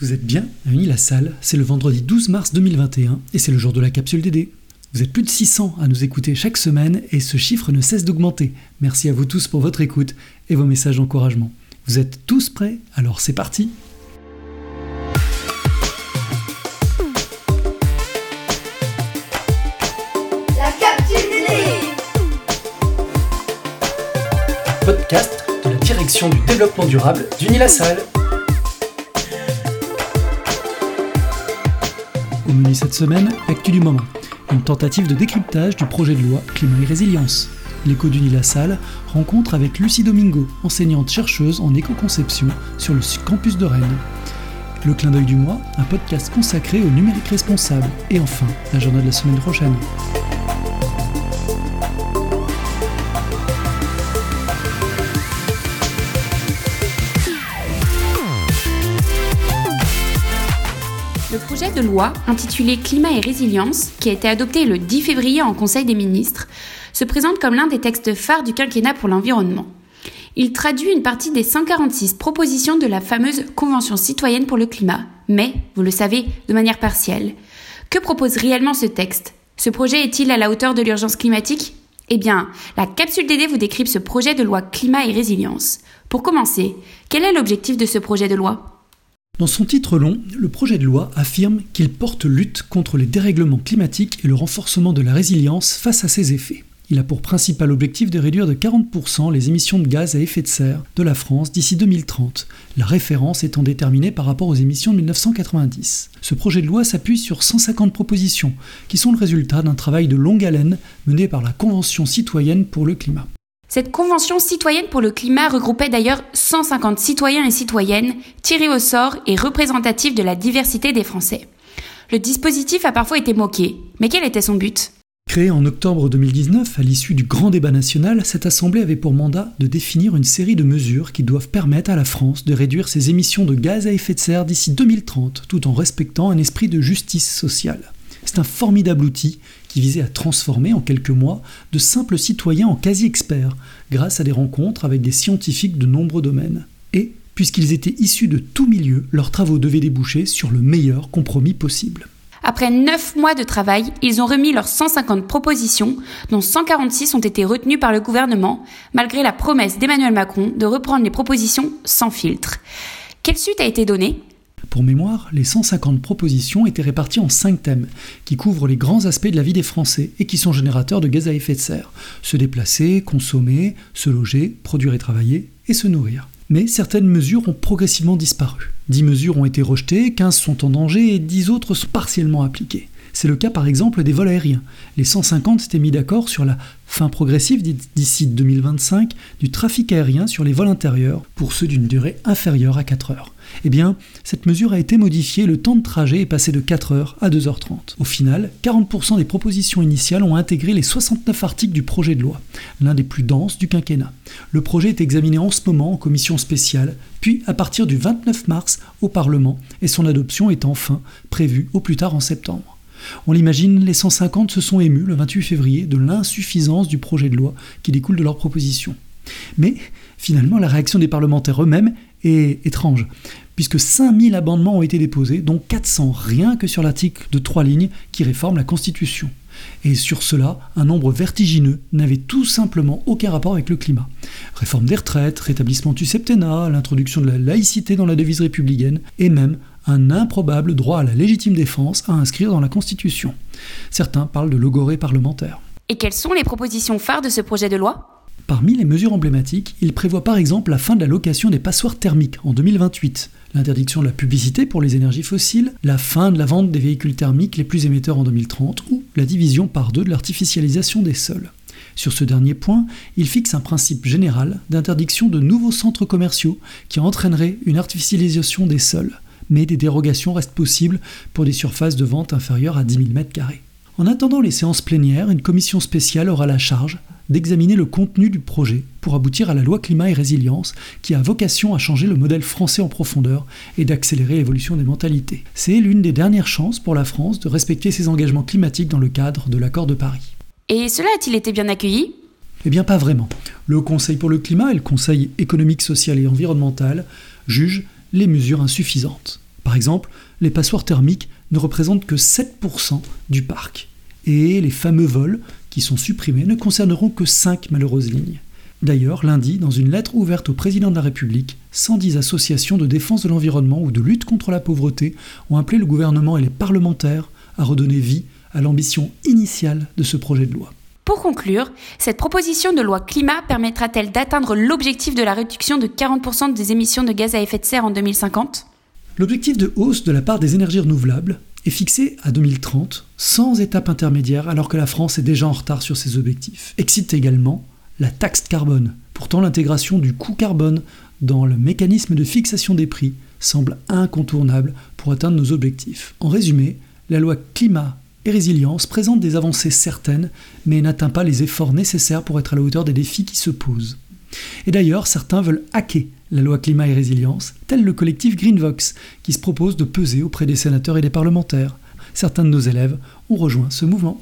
Vous êtes bien réunis la salle, c'est le vendredi 12 mars 2021 et c'est le jour de la capsule DD. Vous êtes plus de 600 à nous écouter chaque semaine et ce chiffre ne cesse d'augmenter. Merci à vous tous pour votre écoute et vos messages d'encouragement. Vous êtes tous prêts? Alors c'est parti La capsule DD Podcast de la direction du développement durable d'Unilassal. Cette semaine, l'actu du moment. Une tentative de décryptage du projet de loi Climat et Résilience. L'écho d'Unilassal rencontre avec Lucie Domingo, enseignante chercheuse en éco-conception sur le campus de Rennes. Le clin d'œil du mois, un podcast consacré au numérique responsable. Et enfin, l'agenda de la semaine prochaine. Projet de loi intitulé Climat et résilience, qui a été adopté le 10 février en Conseil des ministres, se présente comme l'un des textes phares du quinquennat pour l'environnement. Il traduit une partie des 146 propositions de la fameuse Convention citoyenne pour le climat, mais, vous le savez, de manière partielle. Que propose réellement ce texte? Ce projet est-il à la hauteur de l'urgence climatique? Eh bien, la capsule DD vous décrypte ce projet de loi climat et résilience. Pour commencer, quel est l'objectif de ce projet de loi? Dans son titre long, le projet de loi affirme qu'il porte lutte contre les dérèglements climatiques et le renforcement de la résilience face à ces effets. Il a pour principal objectif de réduire de 40% les émissions de gaz à effet de serre de la France d'ici 2030, la référence étant déterminée par rapport aux émissions de 1990. Ce projet de loi s'appuie sur 150 propositions, qui sont le résultat d'un travail de longue haleine mené par la Convention citoyenne pour le climat. Cette convention citoyenne pour le climat regroupait d'ailleurs 150 citoyens et citoyennes tirés au sort et représentatifs de la diversité des Français. Le dispositif a parfois été moqué, mais quel était son but? Créée en octobre 2019 à l'issue du grand débat national, cette assemblée avait pour mandat de définir une série de mesures qui doivent permettre à la France de réduire ses émissions de gaz à effet de serre d'ici 2030, tout en respectant un esprit de justice sociale. C'est un formidable outil qui visait à transformer en quelques mois de simples citoyens en quasi-experts, grâce à des rencontres avec des scientifiques de nombreux domaines. Et, puisqu'ils étaient issus de tout milieu, leurs travaux devaient déboucher sur le meilleur compromis possible. Après 9 mois de travail, ils ont remis leurs 150 propositions, dont 146 ont été retenues par le gouvernement, malgré la promesse d'Emmanuel Macron de reprendre les propositions sans filtre. Quelle suite a été donnée? Pour mémoire, les 150 propositions étaient réparties en 5 thèmes, qui couvrent les grands aspects de la vie des Français et qui sont générateurs de gaz à effet de serre. Se déplacer, consommer, se loger, produire et travailler, et se nourrir. Mais certaines mesures ont progressivement disparu. 10 mesures ont été rejetées, 15 sont en danger et 10 autres sont partiellement appliquées. C'est le cas par exemple des vols aériens. Les 150 s'étaient mis d'accord sur la fin progressive d'ici 2025 du trafic aérien sur les vols intérieurs pour ceux d'une durée inférieure à 4 heures. Eh bien, cette mesure a été modifiée, le temps de trajet est passé de 4 heures à 2h30. Au final, 40% des propositions initiales ont intégré les 69 articles du projet de loi, l'un des plus denses du quinquennat. Le projet est examiné en ce moment en commission spéciale, puis à partir du 29 mars au Parlement, et son adoption est enfin prévue au plus tard en septembre. On l'imagine, les 150 se sont émus le 28 février de l'insuffisance du projet de loi qui découle de leur proposition. Mais finalement, la réaction des parlementaires eux-mêmes est étrange, puisque 5000 amendements ont été déposés, dont 400 rien que sur l'article de trois lignes qui réforme la Constitution. Et sur cela, un nombre vertigineux n'avait tout simplement aucun rapport avec le climat. Réforme des retraites, rétablissement du septennat, l'introduction de la laïcité dans la devise républicaine, et même un improbable droit à la légitime défense à inscrire dans la Constitution. Certains parlent de logorée parlementaire. Et quelles sont les propositions phares de ce projet de loi? Parmi les mesures emblématiques, il prévoit par exemple la fin de la location des passoires thermiques en 2028, l'interdiction de la publicité pour les énergies fossiles, la fin de la vente des véhicules thermiques les plus émetteurs en 2030 ou la division par deux de l'artificialisation des sols. Sur ce dernier point, il fixe un principe général d'interdiction de nouveaux centres commerciaux qui entraîneraient une artificialisation des sols, mais des dérogations restent possibles pour des surfaces de vente inférieures à 10 000 m2. En attendant les séances plénières, une commission spéciale aura la charge d'examiner le contenu du projet pour aboutir à la loi climat et résilience qui a vocation à changer le modèle français en profondeur et d'accélérer l'évolution des mentalités. C'est l'une des dernières chances pour la France de respecter ses engagements climatiques dans le cadre de l'accord de Paris. Et cela a-t-il été bien accueilli? Eh bien pas vraiment. Le Conseil pour le climat et le Conseil économique, social et environnemental jugent les mesures insuffisantes. Par exemple, les passoires thermiques ne représentent que 7% du parc, et les fameux vols qui sont supprimés ne concerneront que 5 malheureuses lignes. D'ailleurs, lundi, dans une lettre ouverte au président de la République, 110 associations de défense de l'environnement ou de lutte contre la pauvreté ont appelé le gouvernement et les parlementaires à redonner vie à l'ambition initiale de ce projet de loi. Pour conclure, cette proposition de loi climat permettra-t-elle d'atteindre l'objectif de la réduction de 40% des émissions de gaz à effet de serre en 2050 L'objectif de hausse de la part des énergies renouvelables est fixé à 2030, sans étape intermédiaire, alors que la France est déjà en retard sur ses objectifs. Excite également la taxe carbone. Pourtant, l'intégration du coût carbone dans le mécanisme de fixation des prix semble incontournable pour atteindre nos objectifs. En résumé, la loi climat et résilience présente des avancées certaines, mais n'atteint pas les efforts nécessaires pour être à la hauteur des défis qui se posent. Et d'ailleurs, certains veulent hacker la loi climat et résilience, tel le collectif Greenvox, qui se propose de peser auprès des sénateurs et des parlementaires. Certains de nos élèves ont rejoint ce mouvement.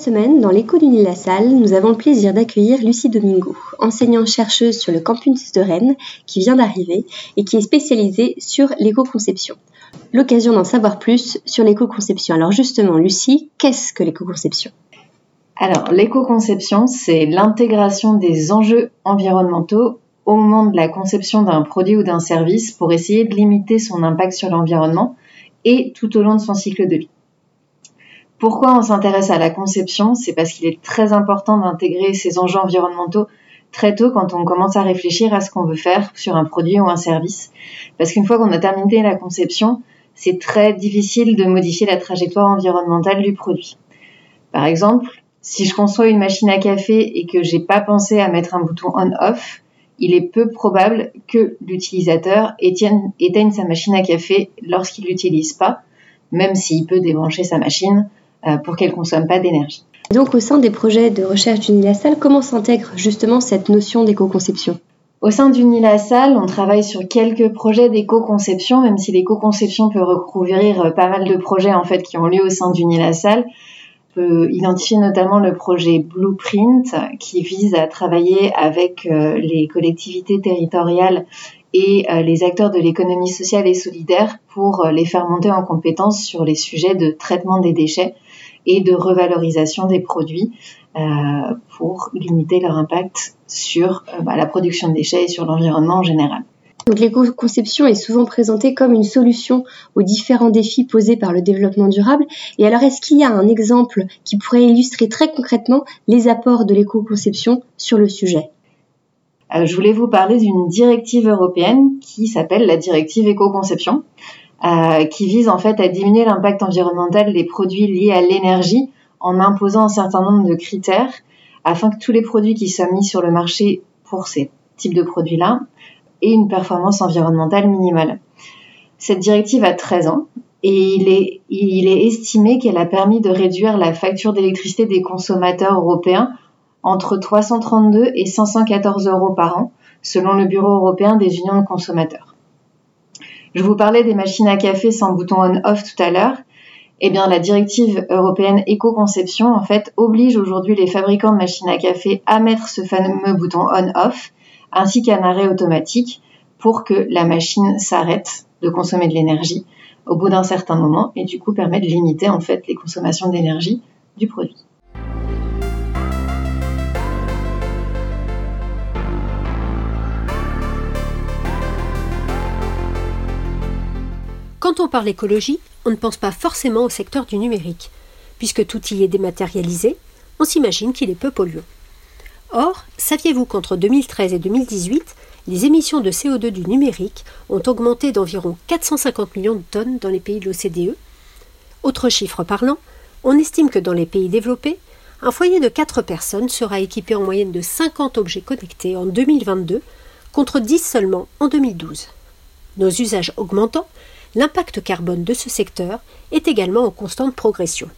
Semaine, dans l'écho du La Salle, nous avons le plaisir d'accueillir Lucie Domingo, enseignante-chercheuse sur le campus de Rennes, qui vient d'arriver et qui est spécialisée sur l'éco-conception. L'occasion d'en savoir plus sur l'éco-conception. Alors justement, Lucie, qu'est-ce que l'éco-conception? Alors, l'éco-conception, c'est l'intégration des enjeux environnementaux au moment de la conception d'un produit ou d'un service pour essayer de limiter son impact sur l'environnement et tout au long de son cycle de vie. Pourquoi on s'intéresse à la conception? C'est parce qu'il est très important d'intégrer ces enjeux environnementaux très tôt quand on commence à réfléchir à ce qu'on veut faire sur un produit ou un service. Parce qu'une fois qu'on a terminé la conception, c'est très difficile de modifier la trajectoire environnementale du produit. Par exemple, si je conçois une machine à café et que j'ai pas pensé à mettre un bouton on-off, il est peu probable que l'utilisateur éteigne, sa machine à café lorsqu'il l'utilise pas, même s'il peut débrancher sa machine euh, pour qu'elle consomme pas d'énergie. Donc au sein des projets de recherche d'Unilassal, comment s'intègre justement cette notion d'éco-conception? Au sein d'Unilassal, on travaille sur quelques projets d'éco-conception, même si l'éco-conception peut recouvrir euh, pas mal de projets en fait qui ont lieu au sein d'Unilassal peut identifier notamment le projet Blueprint qui vise à travailler avec euh, les collectivités territoriales et euh, les acteurs de l'économie sociale et solidaire pour euh, les faire monter en compétence sur les sujets de traitement des déchets et de revalorisation des produits pour limiter leur impact sur bah, la production de déchets et sur l'environnement en général. L'éco-conception est souvent présentée comme une solution aux différents défis posés par le développement durable. Et alors est-ce qu'il y a un exemple qui pourrait illustrer très concrètement les apports de l'éco-conception sur le sujet? Euh, Je voulais vous parler d'une directive européenne qui s'appelle la directive éco-conception, euh, qui vise en fait à diminuer l'impact environnemental des produits liés à l'énergie en imposant un certain nombre de critères afin que tous les produits qui soient mis sur le marché pour ces types de produits-là et une performance environnementale minimale. Cette directive a 13 ans et il est estimé qu'elle a permis de réduire la facture d'électricité des consommateurs européens entre 332 et 514 euros par an, selon le Bureau européen des unions de consommateurs. Je vous parlais des machines à café sans bouton on-off tout à l'heure. Eh bien, la directive européenne éco-conception, en fait, oblige aujourd'hui les fabricants de machines à café à mettre ce fameux bouton on-off ainsi qu'un arrêt automatique pour que la machine s'arrête de consommer de l'énergie au bout d'un certain moment et du coup permet de limiter en fait les consommations d'énergie du produit. Quand on parle écologie, on ne pense pas forcément au secteur du numérique. Puisque tout y est dématérialisé, on s'imagine qu'il est peu polluant. Or, saviez-vous qu'entre 2013 et 2018, les émissions de CO2 du numérique ont augmenté d'environ 450 millions de tonnes dans les pays de l'OCDE Autre chiffre parlant, on estime que dans les pays développés, un foyer de 4 personnes sera équipé en moyenne de 50 objets connectés en 2022 contre 10 seulement en 2012. Nos usages augmentant, l'impact carbone de ce secteur est également en constante progression.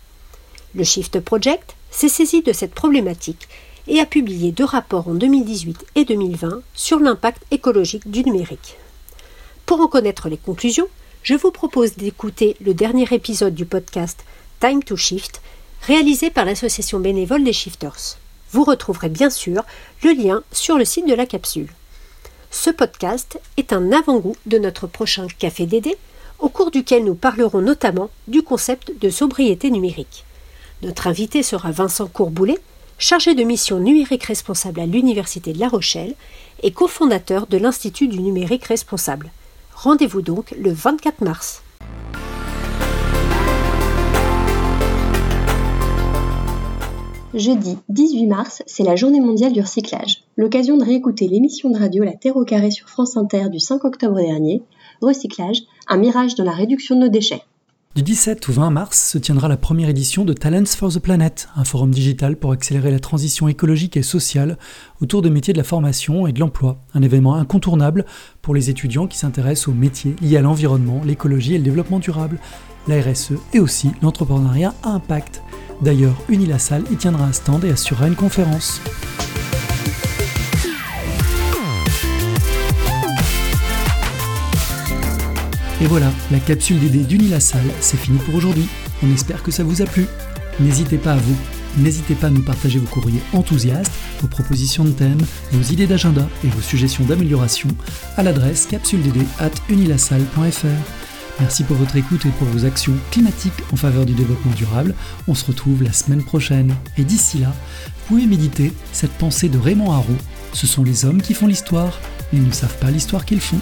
Le Shift Project s'est saisi de cette problématique et a publié deux rapports en 2018 et 2020 sur l'impact écologique du numérique. Pour en connaître les conclusions, je vous propose d'écouter le dernier épisode du podcast Time to Shift, réalisé par l'association bénévole des Shifters. Vous retrouverez bien sûr le lien sur le site de la capsule. Ce podcast est un avant-goût de notre prochain Café Dédé, au cours duquel nous parlerons notamment du concept de sobriété numérique. Notre invité sera Vincent Courboulet, chargé de mission numérique responsable à l'Université de La Rochelle et cofondateur de l'Institut du numérique responsable. Rendez-vous donc le 24 mars. Jeudi 18 mars, c'est la journée mondiale du recyclage. L'occasion de réécouter l'émission de radio La Terre au carré sur France Inter du 5 octobre dernier. Recyclage, un mirage dans la réduction de nos déchets. Du 17 au 20 mars se tiendra la première édition de Talents for the Planet, un forum digital pour accélérer la transition écologique et sociale autour des métiers de la formation et de l'emploi. Un événement incontournable pour les étudiants qui s'intéressent aux métiers liés à l'environnement, l'écologie et le développement durable, la RSE et aussi l'entrepreneuriat à impact. D'ailleurs, Unilassal y tiendra un stand et assurera une conférence. Et voilà, la capsule d'idées d'Unilassal, c'est fini pour aujourd'hui. On espère que ça vous a plu. N'hésitez pas à vous, n'hésitez pas à nous partager vos courriers enthousiastes, vos propositions de thèmes, vos idées d'agenda et vos suggestions d'amélioration à l'adresse capsuledD@unilassal.fr. Merci pour votre écoute et pour vos actions climatiques en faveur du développement durable. On se retrouve la semaine prochaine. Et d'ici là, pouvez méditer cette pensée de Raymond Aron. Ce sont les hommes qui font l'histoire, ils ne savent pas l'histoire qu'ils font.